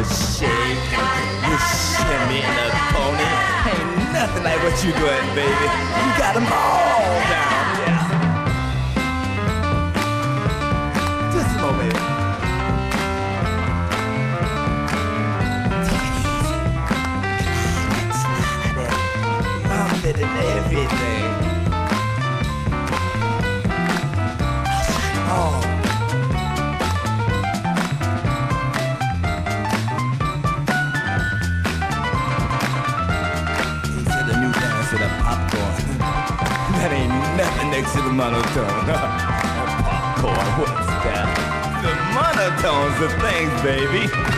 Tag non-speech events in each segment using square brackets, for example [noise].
a shake and a shimmy and a pony. Ain't nothing like what you doing, baby. You got them all down. Just a everything. Oh. makes it a monotone. [laughs] popcorn, what's that? The monotones the things, baby.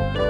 Bye.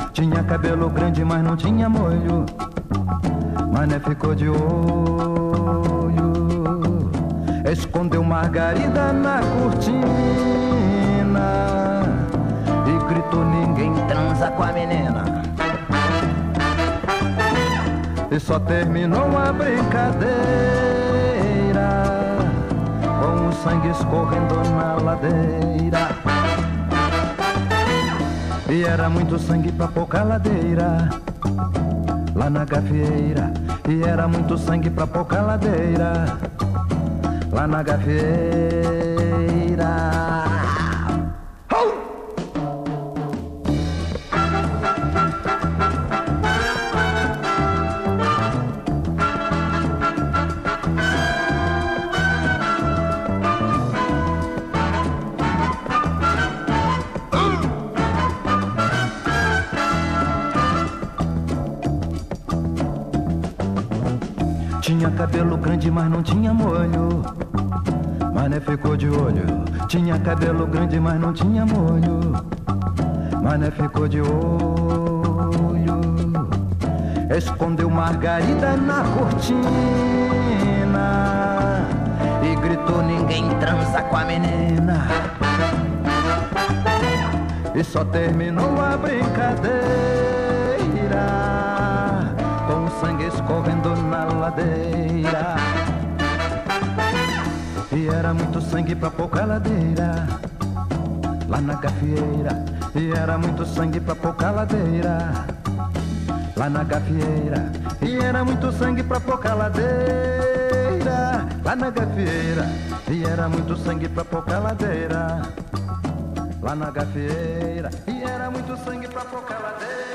Tinha cabelo grande, mas não tinha molho. Mané ficou de olho. Escondeu Margarida na cortina. E gritou: Ninguém transa com a menina. E só terminou a brincadeira sangue escorrendo na ladeira. E era muito sangue pra pouca ladeira, lá na gafieira. E era muito sangue pra pouca ladeira, lá na gafieira. Cabelo grande, mas não tinha molho. Mané ficou de olho. Tinha cabelo grande, mas não tinha molho. Mané ficou de olho. Escondeu Margarida na cortina e gritou: Ninguém transa com a menina. E só terminou a brincadeira na ladeira. E era muito sangue pra pouca ladeira, lá na gafieira. E era muito sangue pra pouca ladeira, lá na gafieira. E era muito sangue pra pouca ladeira, lá na gafieira. E era muito sangue pra pouca ladeira, lá na gafieira. E era muito sangue pra pouca ladeira.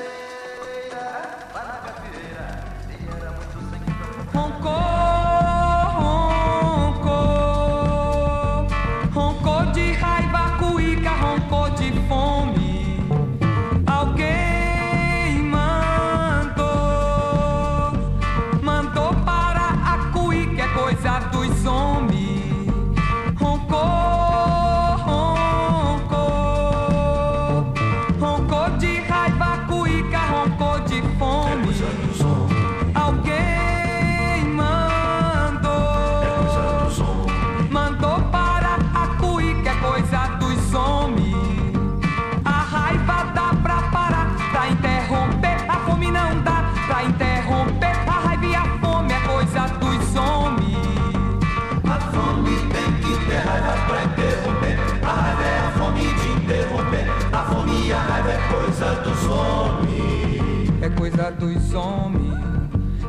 Dos homens,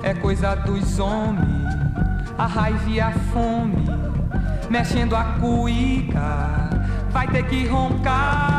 é coisa dos homens. A raiva e a fome, mexendo a cuíca, vai ter que roncar.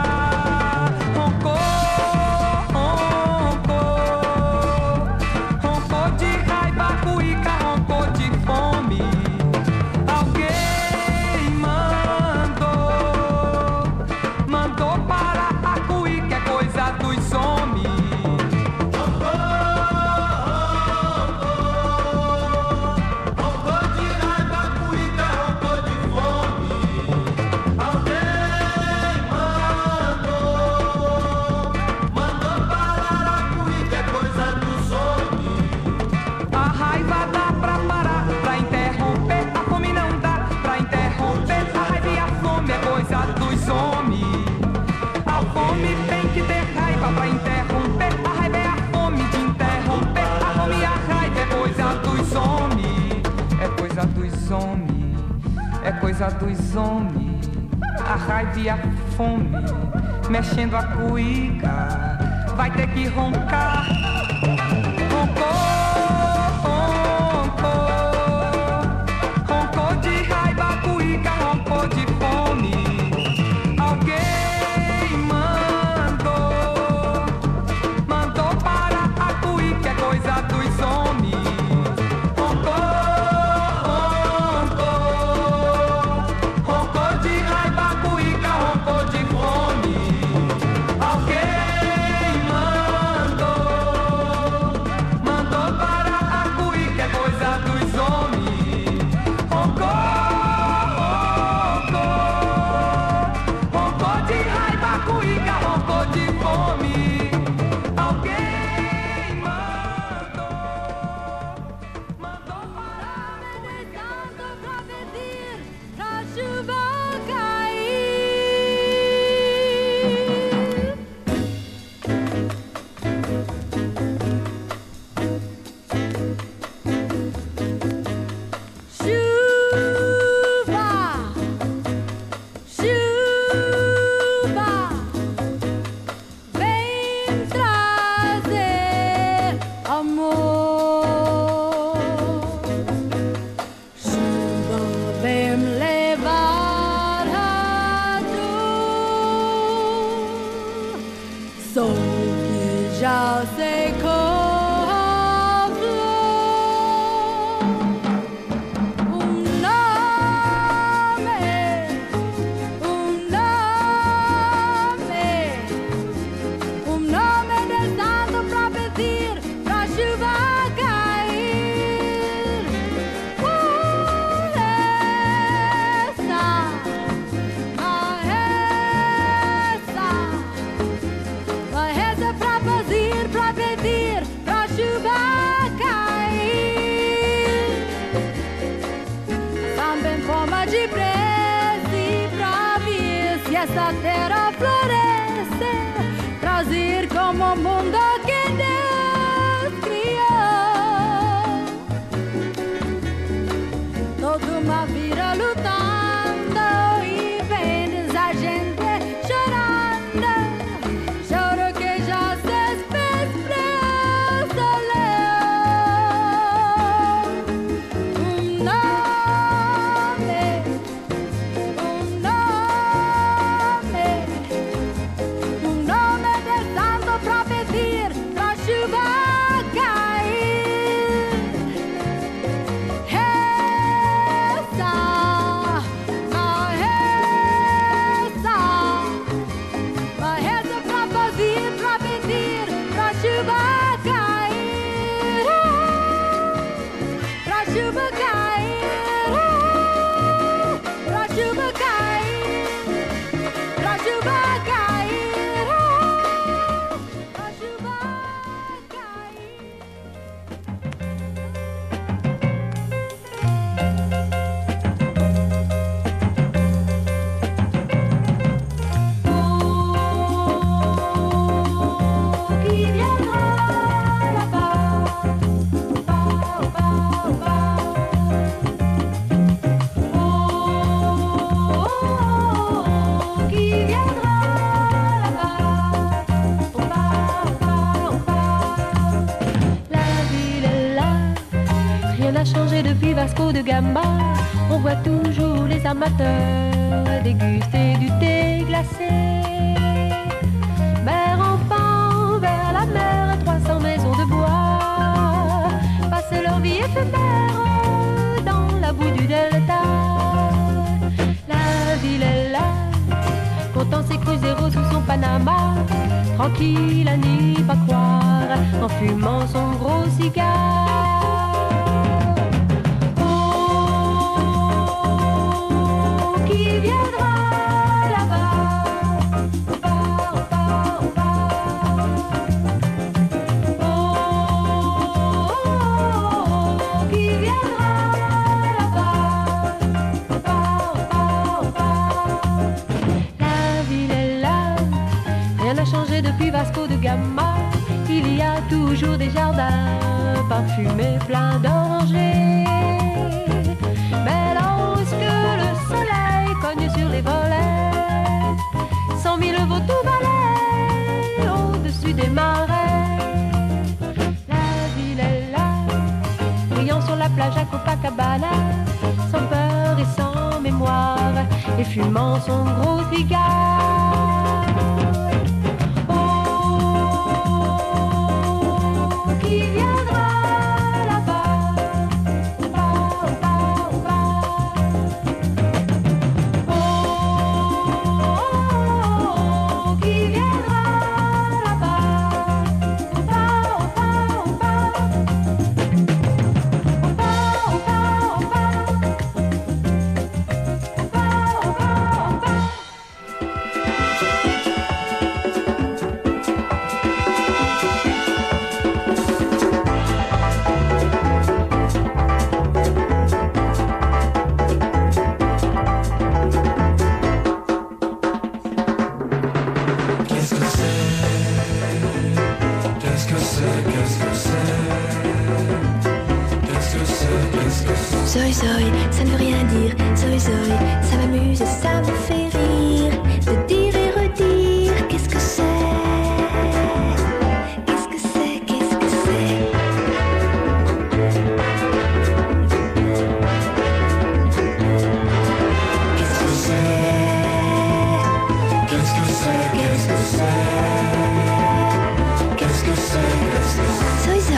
Zoé,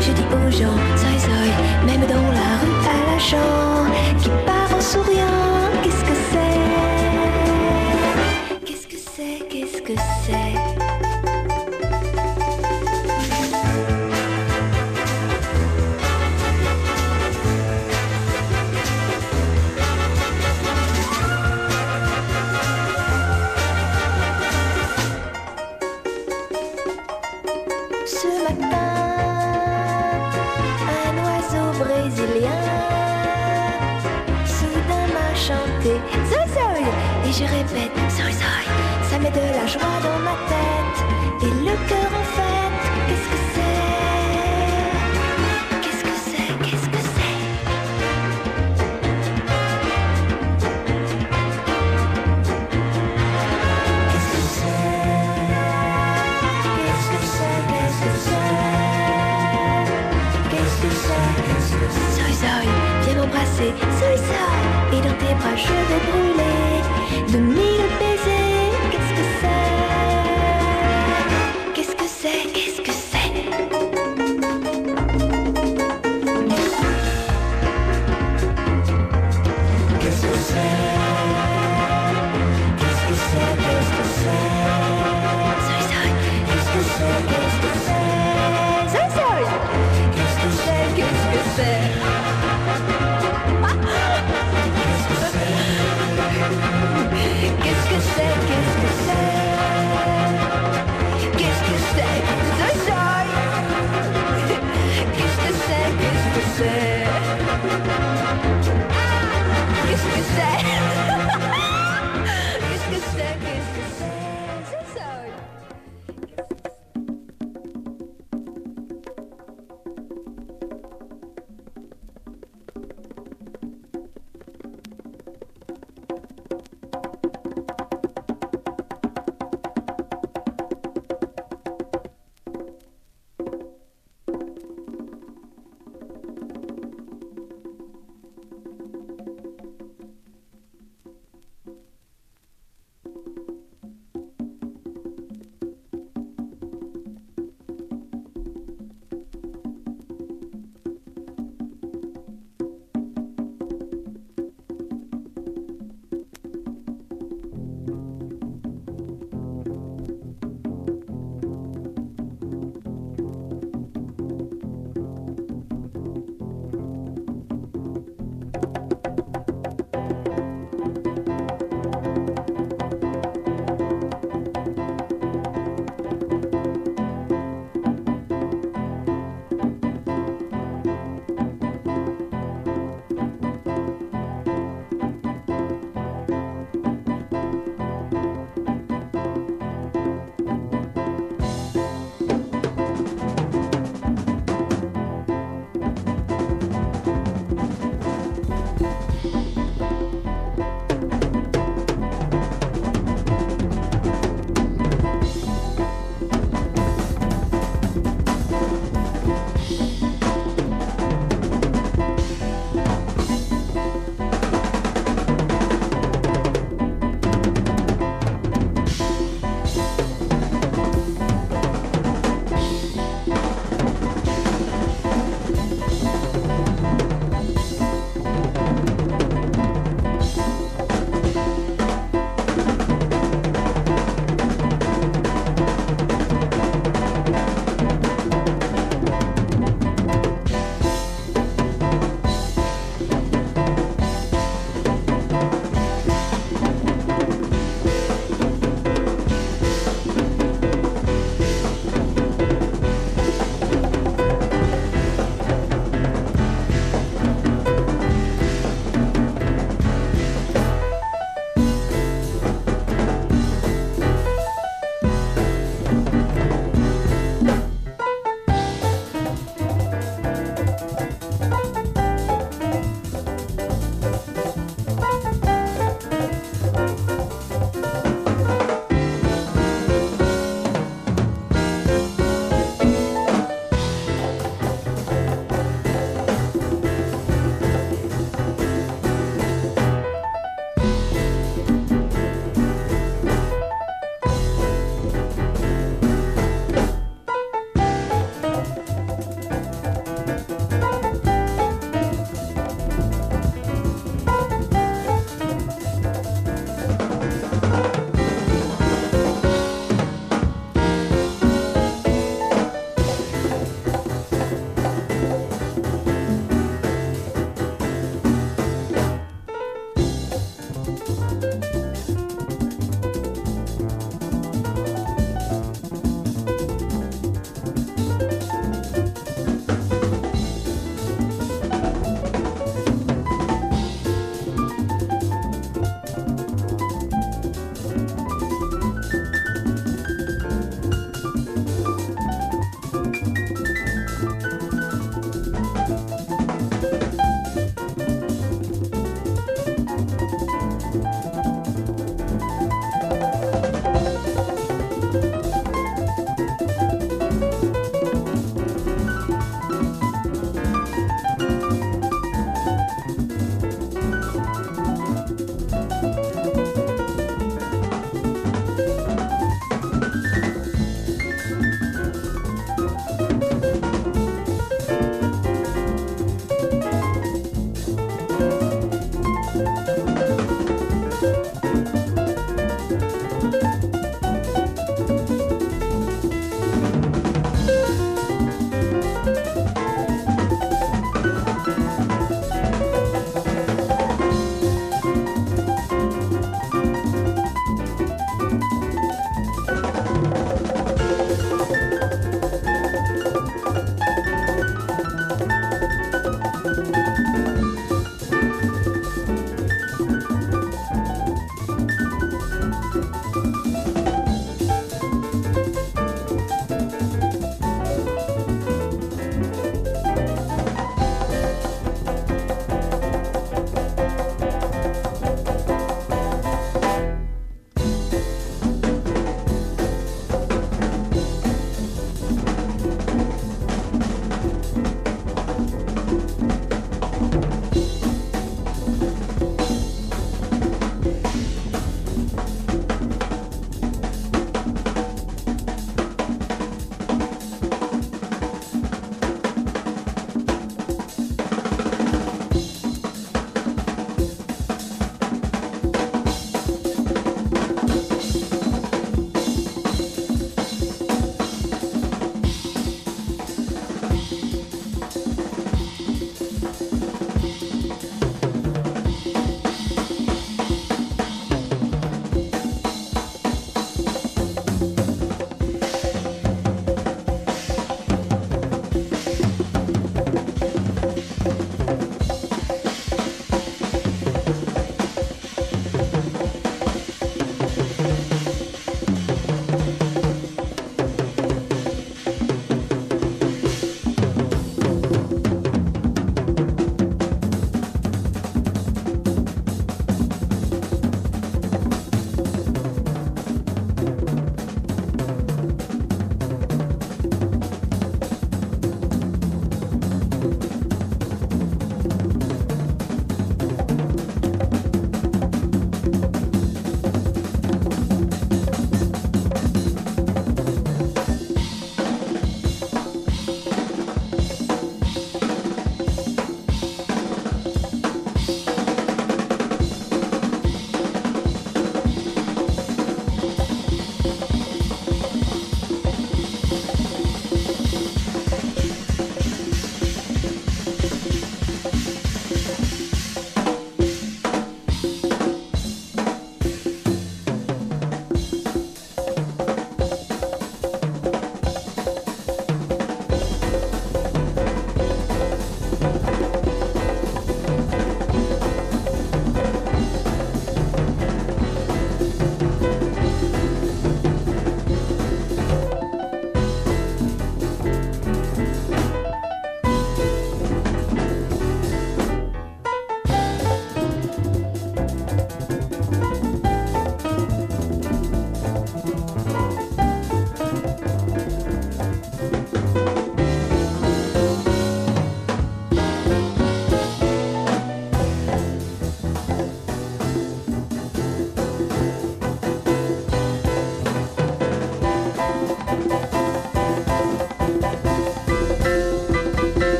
je dis aux gens, Zoé, Zoé, même dans la rue, à la chambre. 还是在等你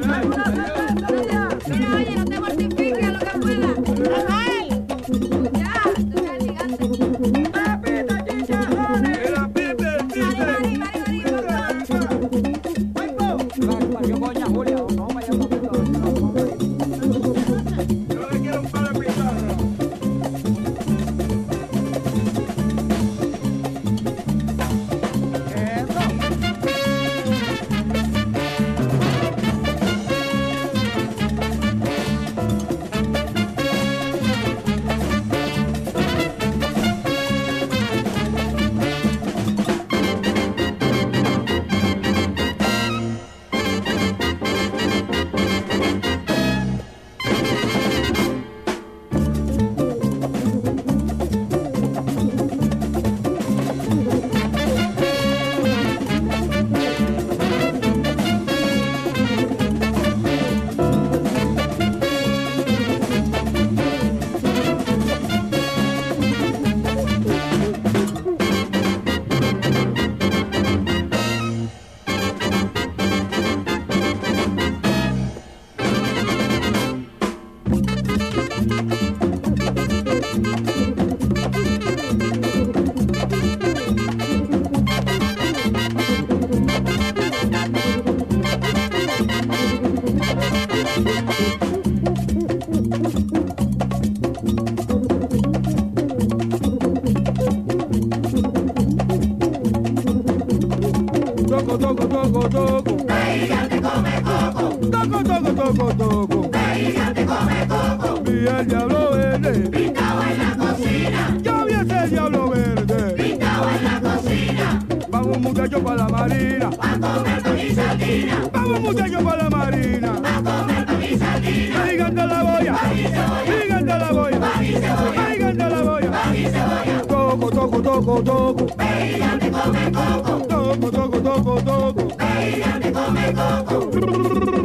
Yeah. toco, toco. Bailame, come coco. Toco, toco, toco, toco. Bailame, come coco.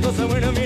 Cosa buena,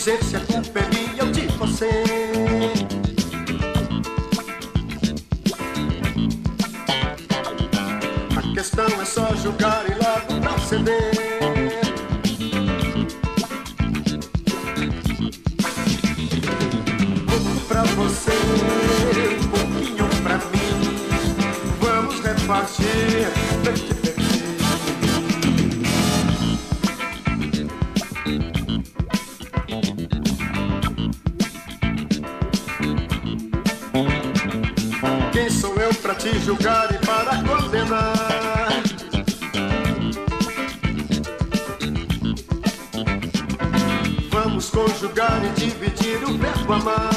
dizer se a culpa é minha ou de você. A questão é só julgar e logo proceder. mama.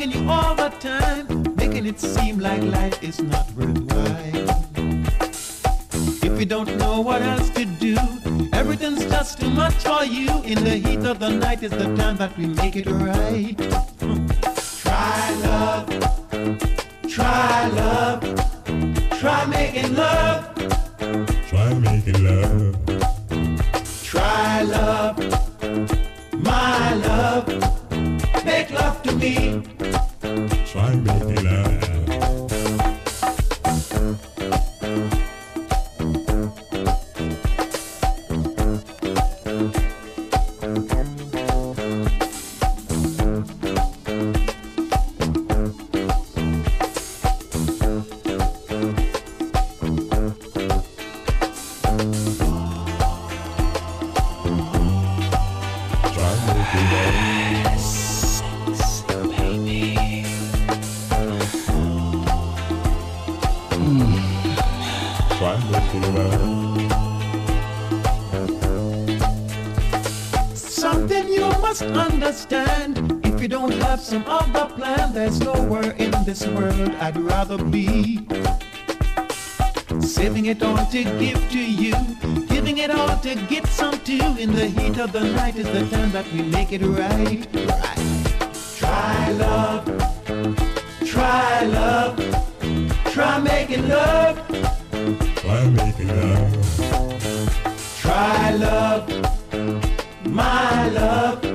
Bugging you all the time, making it seem like life is not worthwhile. If you don't know what else to do, everything's just too much for you. In the heat of the night is the time that we make it right. Some other plan, there's nowhere in this world I'd rather be. Saving it all to give to you, giving it all to get some too. In the heat of the night is the time that we make it right. Right. Try love, try love, try making love, Try making love. try love, my love,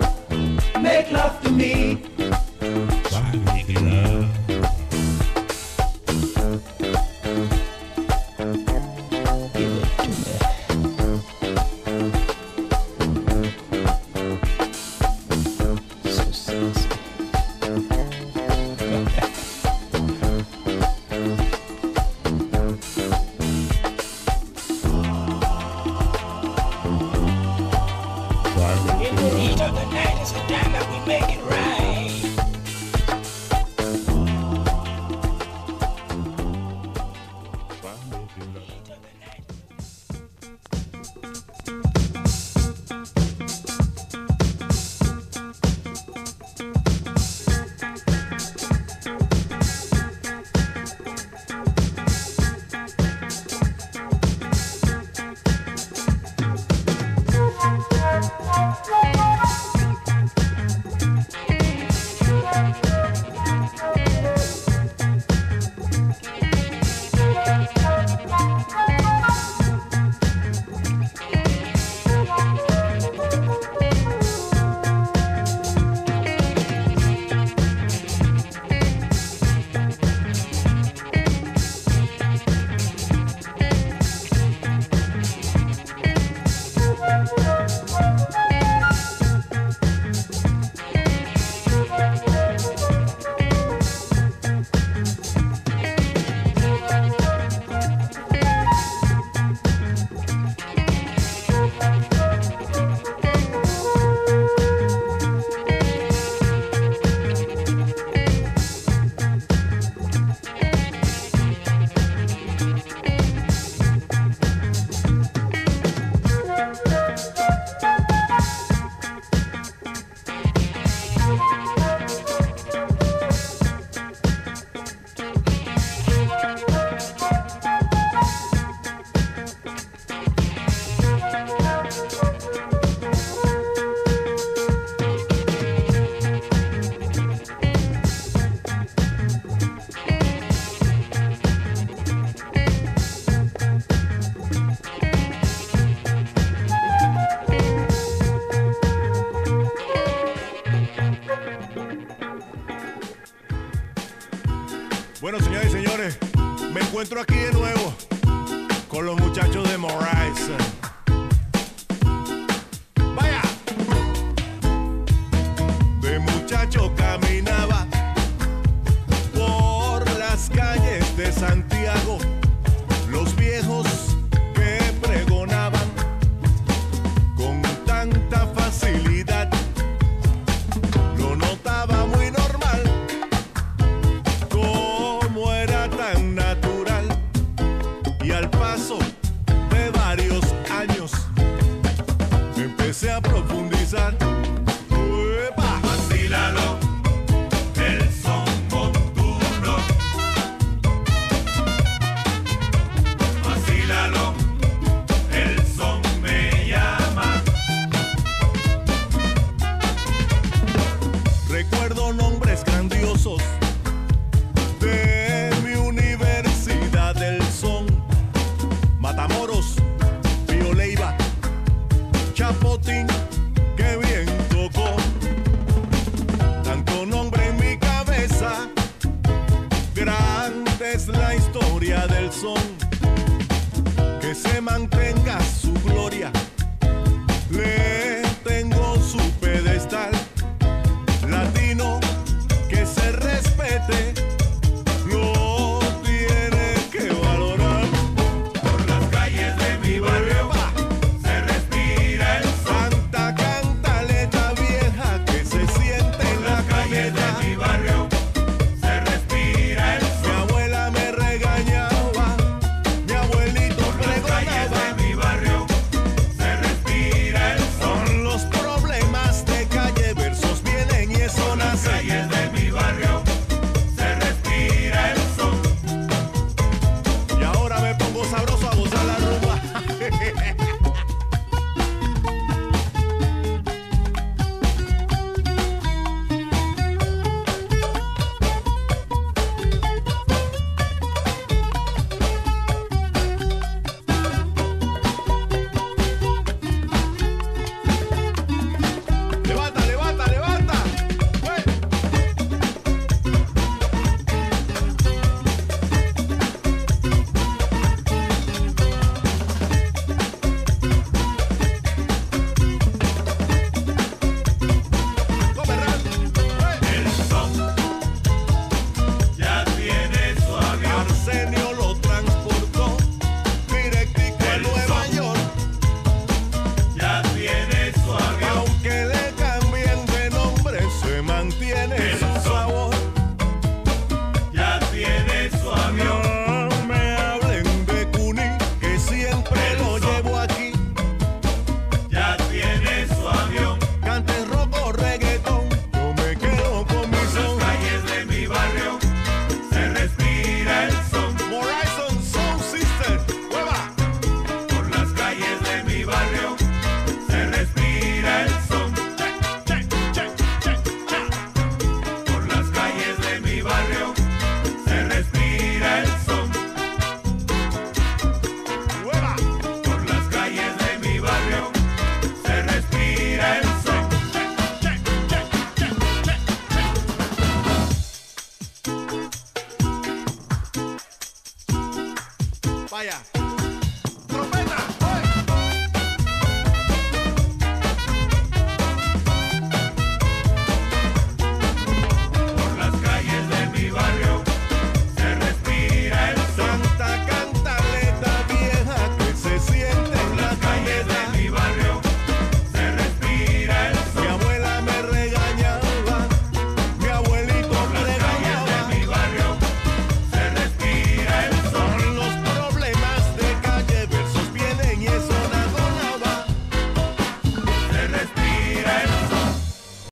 encuentro aquí de